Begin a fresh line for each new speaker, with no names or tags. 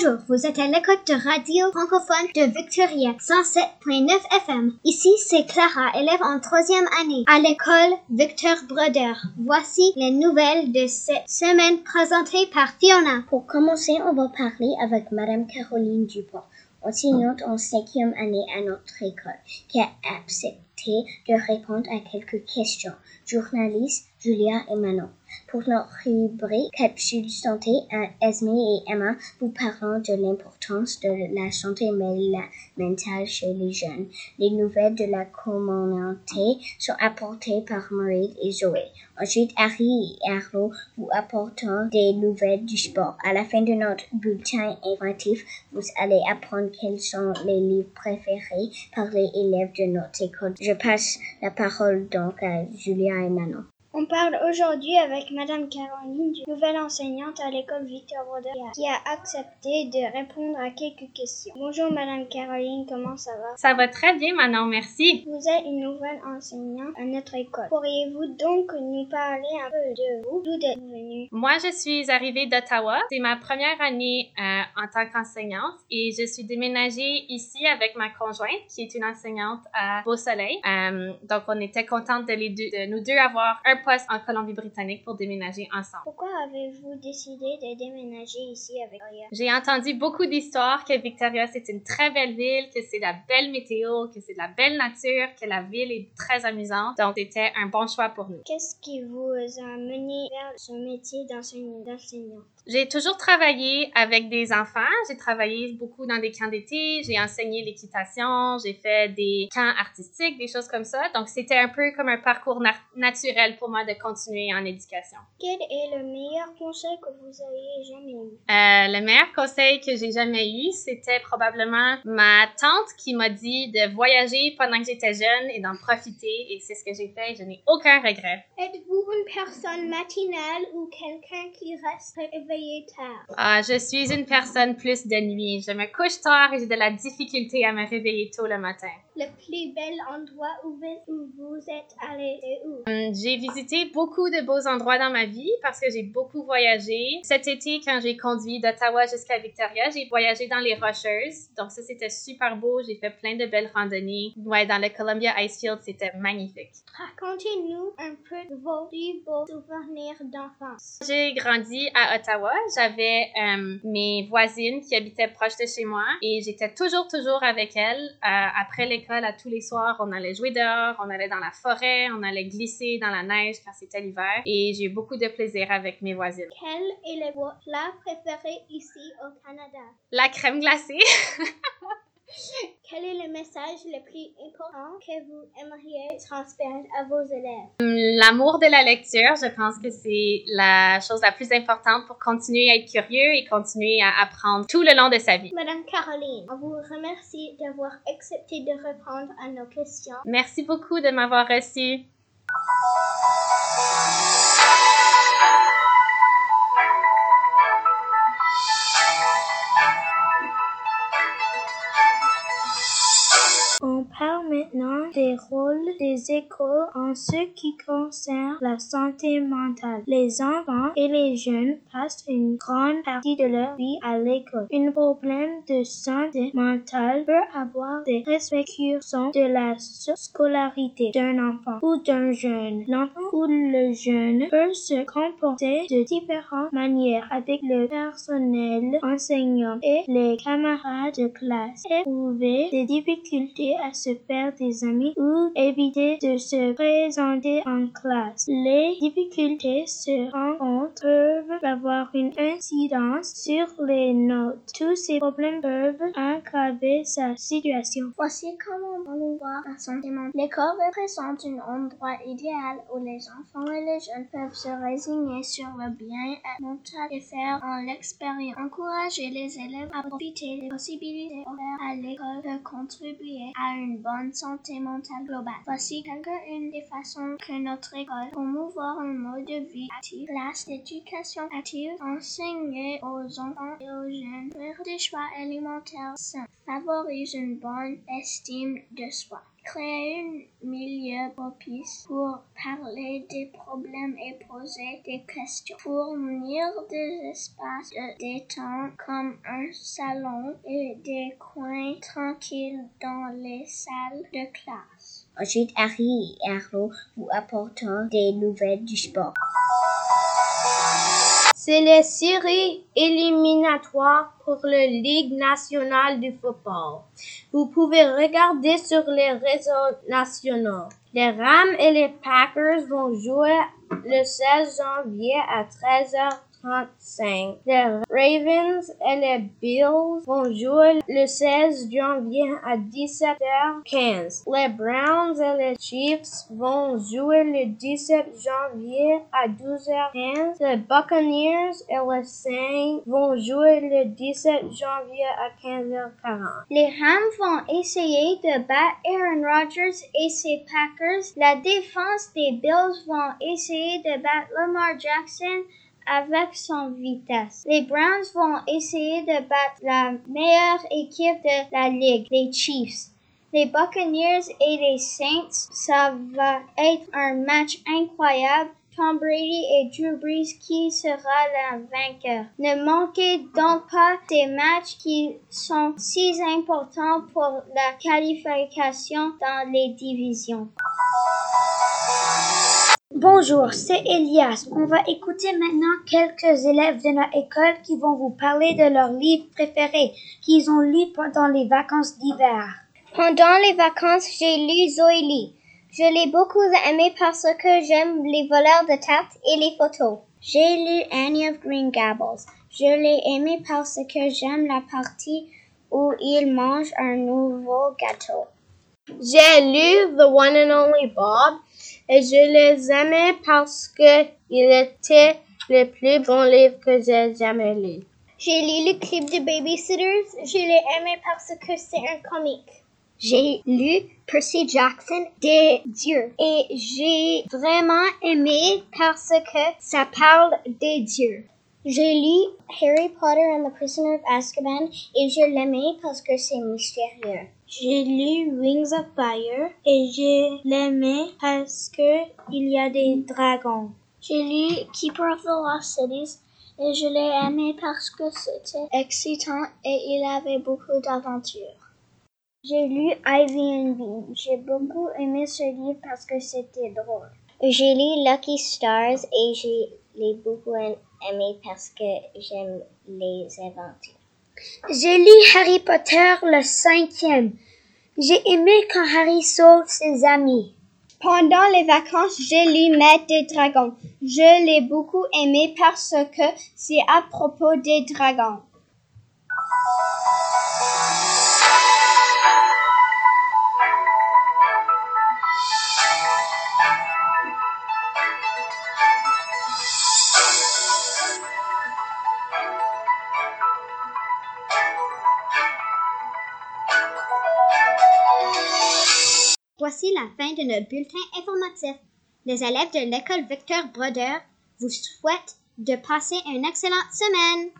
Bonjour, vous êtes à l'écoute de radio francophone de Victoria 107.9 FM. Ici, c'est Clara, élève en troisième année à l'école Victor Broder. Voici les nouvelles de cette semaine présentées par Fiona.
Pour commencer, on va parler avec Madame Caroline Dupont, enseignante en cinquième année à notre école, qui a accepté de répondre à quelques questions. Journalistes Julia et Manon. Pour notre rubrique Capsule Santé, Esme et Emma vous parleront de l'importance de la santé mentale chez les jeunes. Les nouvelles de la communauté sont apportées par Marie et Zoé. Ensuite, Harry et Arlo vous apporteront des nouvelles du sport. À la fin de notre bulletin informatif, vous allez apprendre quels sont les livres préférés par les élèves de notre école. Je passe la parole donc à Julia et Manon.
On parle aujourd'hui avec Madame Caroline, nouvelle enseignante à l'école Victor Broder, qui a accepté de répondre à quelques questions. Bonjour Madame Caroline, comment ça va?
Ça va très bien Manon, merci.
Vous êtes une nouvelle enseignante à notre école. Pourriez-vous donc nous parler un peu de vous? D'où êtes-vous venue?
Moi, je suis arrivée d'Ottawa. C'est ma première année euh, en tant qu'enseignante et je suis déménagée ici avec ma conjointe, qui est une enseignante à Beau-Soleil. Euh, donc, on était contente de, les deux, de nous deux avoir un en Colombie-Britannique pour déménager ensemble.
Pourquoi avez-vous décidé de déménager ici avec Victoria?
J'ai entendu beaucoup d'histoires que Victoria, c'est une très belle ville, que c'est de la belle météo, que c'est de la belle nature, que la ville est très amusante. Donc, c'était un bon choix pour nous.
Qu'est-ce qui vous a mené vers ce métier d'enseignant?
J'ai toujours travaillé avec des enfants. J'ai travaillé beaucoup dans des camps d'été. J'ai enseigné l'équitation. J'ai fait des camps artistiques, des choses comme ça. Donc, c'était un peu comme un parcours naturel pour moi de continuer en éducation.
Quel est le meilleur conseil que vous ayez jamais eu?
Euh, le meilleur conseil que j'ai jamais eu, c'était probablement ma tante qui m'a dit de voyager pendant que j'étais jeune et d'en profiter. Et c'est ce que j'ai fait. Je n'ai aucun regret.
Êtes-vous une personne matinale ou quelqu'un qui reste
ah, je suis une personne plus de nuit. Je me couche tard et j'ai de la difficulté à me réveiller tôt le matin.
Le plus bel endroit où vous êtes allé est où?
Hum, j'ai visité beaucoup de beaux endroits dans ma vie parce que j'ai beaucoup voyagé. Cet été, quand j'ai conduit d'Ottawa jusqu'à Victoria, j'ai voyagé dans les Rocheuses. Donc ça, c'était super beau. J'ai fait plein de belles randonnées. Ouais, dans le Columbia Icefield, c'était magnifique.
Racontez-nous un peu de vos plus beaux souvenirs d'enfance.
J'ai grandi à Ottawa j'avais euh, mes voisines qui habitaient proche de chez moi et j'étais toujours, toujours avec elles. Euh, après l'école, à tous les soirs, on allait jouer dehors, on allait dans la forêt, on allait glisser dans la neige quand c'était l'hiver et j'ai eu beaucoup de plaisir avec mes voisines.
Quel est le plat préféré ici au Canada?
La crème glacée.
Quel est le message le plus important que vous aimeriez transmettre à vos élèves?
L'amour de la lecture, je pense que c'est la chose la plus importante pour continuer à être curieux et continuer à apprendre tout le long de sa vie.
Madame Caroline, on vous remercie d'avoir accepté de répondre à nos questions.
Merci beaucoup de m'avoir reçu.
Parle maintenant des rôles des écoles en ce qui concerne la santé mentale. Les enfants et les jeunes passent une grande partie de leur vie à l'école. Un problème de santé mentale peut avoir des répercussions de la scolarité d'un enfant ou d'un jeune. L'enfant ou le jeune peut se comporter de différentes manières avec le personnel enseignant et les camarades de classe. Éprouver des difficultés à se faire des amis ou éviter de se présenter en classe. Les difficultés se rencontrent peuvent avoir une incidence sur les notes. Tous ces problèmes peuvent aggraver sa situation.
Voici comment on voir la santé mentale. L'école représente un endroit idéal où les enfants et les jeunes peuvent se résigner sur le bien-être mental et faire en l'expérience. Encourager les élèves à profiter des possibilités offertes à l'école peut contribuer à une bonne santé mentale globale. Voici quelques-unes des façons que notre école promouvoir un mode de vie actif, classe d'éducation active, enseigner aux enfants et aux jeunes, faire des choix alimentaires sains, favorise une bonne estime de soi. Créer un milieu propice pour parler des problèmes et poser des questions. Fournir des espaces de détente comme un salon et des coins tranquilles dans les salles de classe.
Ensuite, Harry et Arlo vous apportent des nouvelles du sport.
C'est les séries éliminatoires pour la Ligue nationale du football. Vous pouvez regarder sur les réseaux nationaux. Les Rams et les Packers vont jouer le 16 janvier à 13h 35. Les Ravens et les Bills vont jouer le 16 janvier à 17h15. Les Browns et les Chiefs vont jouer le 17 janvier à 12h15. Les Buccaneers et les Saints vont jouer le 17 janvier à 15h40.
Les Rams vont essayer de battre Aaron Rodgers et ses Packers. La défense des Bills vont essayer de battre Lamar Jackson avec son vitesse. Les Browns vont essayer de battre la meilleure équipe de la ligue, les Chiefs. Les Buccaneers et les Saints, ça va être un match incroyable. Tom Brady et Drew Brees qui sera le vainqueur? Ne manquez donc pas ces matchs qui sont si importants pour la qualification dans les divisions.
Bonjour, c'est Elias. On va écouter maintenant quelques élèves de notre école qui vont vous parler de leurs livres préférés qu'ils ont lus pendant les vacances d'hiver.
Pendant les vacances, j'ai lu Zoélie. Je l'ai beaucoup aimé parce que j'aime les voleurs de tartes et les photos. J'ai lu Annie of Green Gables. Je l'ai aimé parce que j'aime la partie où il mange un nouveau gâteau.
J'ai lu The One and Only Bob et je les aimais parce que il était le plus bon livre que j'ai jamais lu.
J'ai lu le clip de Babysitters. Je l'ai aimé parce que c'est un comique.
J'ai lu Percy Jackson des dieux
et j'ai vraiment aimé parce que ça parle des dieux. J'ai lu Harry Potter and the Prisoner of Azkaban et je l'aimais parce que c'est mystérieux.
J'ai lu Wings of Fire et je l'aimais parce que il y a des dragons.
J'ai lu Keeper of the Lost Cities et je l'ai aimé parce que c'était excitant et il avait beaucoup d'aventures.
J'ai lu Ivy and Bean. J'ai beaucoup aimé ce livre parce que c'était drôle.
J'ai lu Lucky Stars et je l'ai beaucoup aimé parce que j'aime les aventures.
J'ai lu Harry Potter le cinquième. J'ai aimé quand Harry sauve ses amis. Pendant les vacances, j'ai lu Maître des dragons. Je l'ai beaucoup aimé parce que c'est à propos des dragons. Voici la fin de notre bulletin informatif. Les élèves de l'école Victor Broder vous souhaitent de passer une excellente semaine.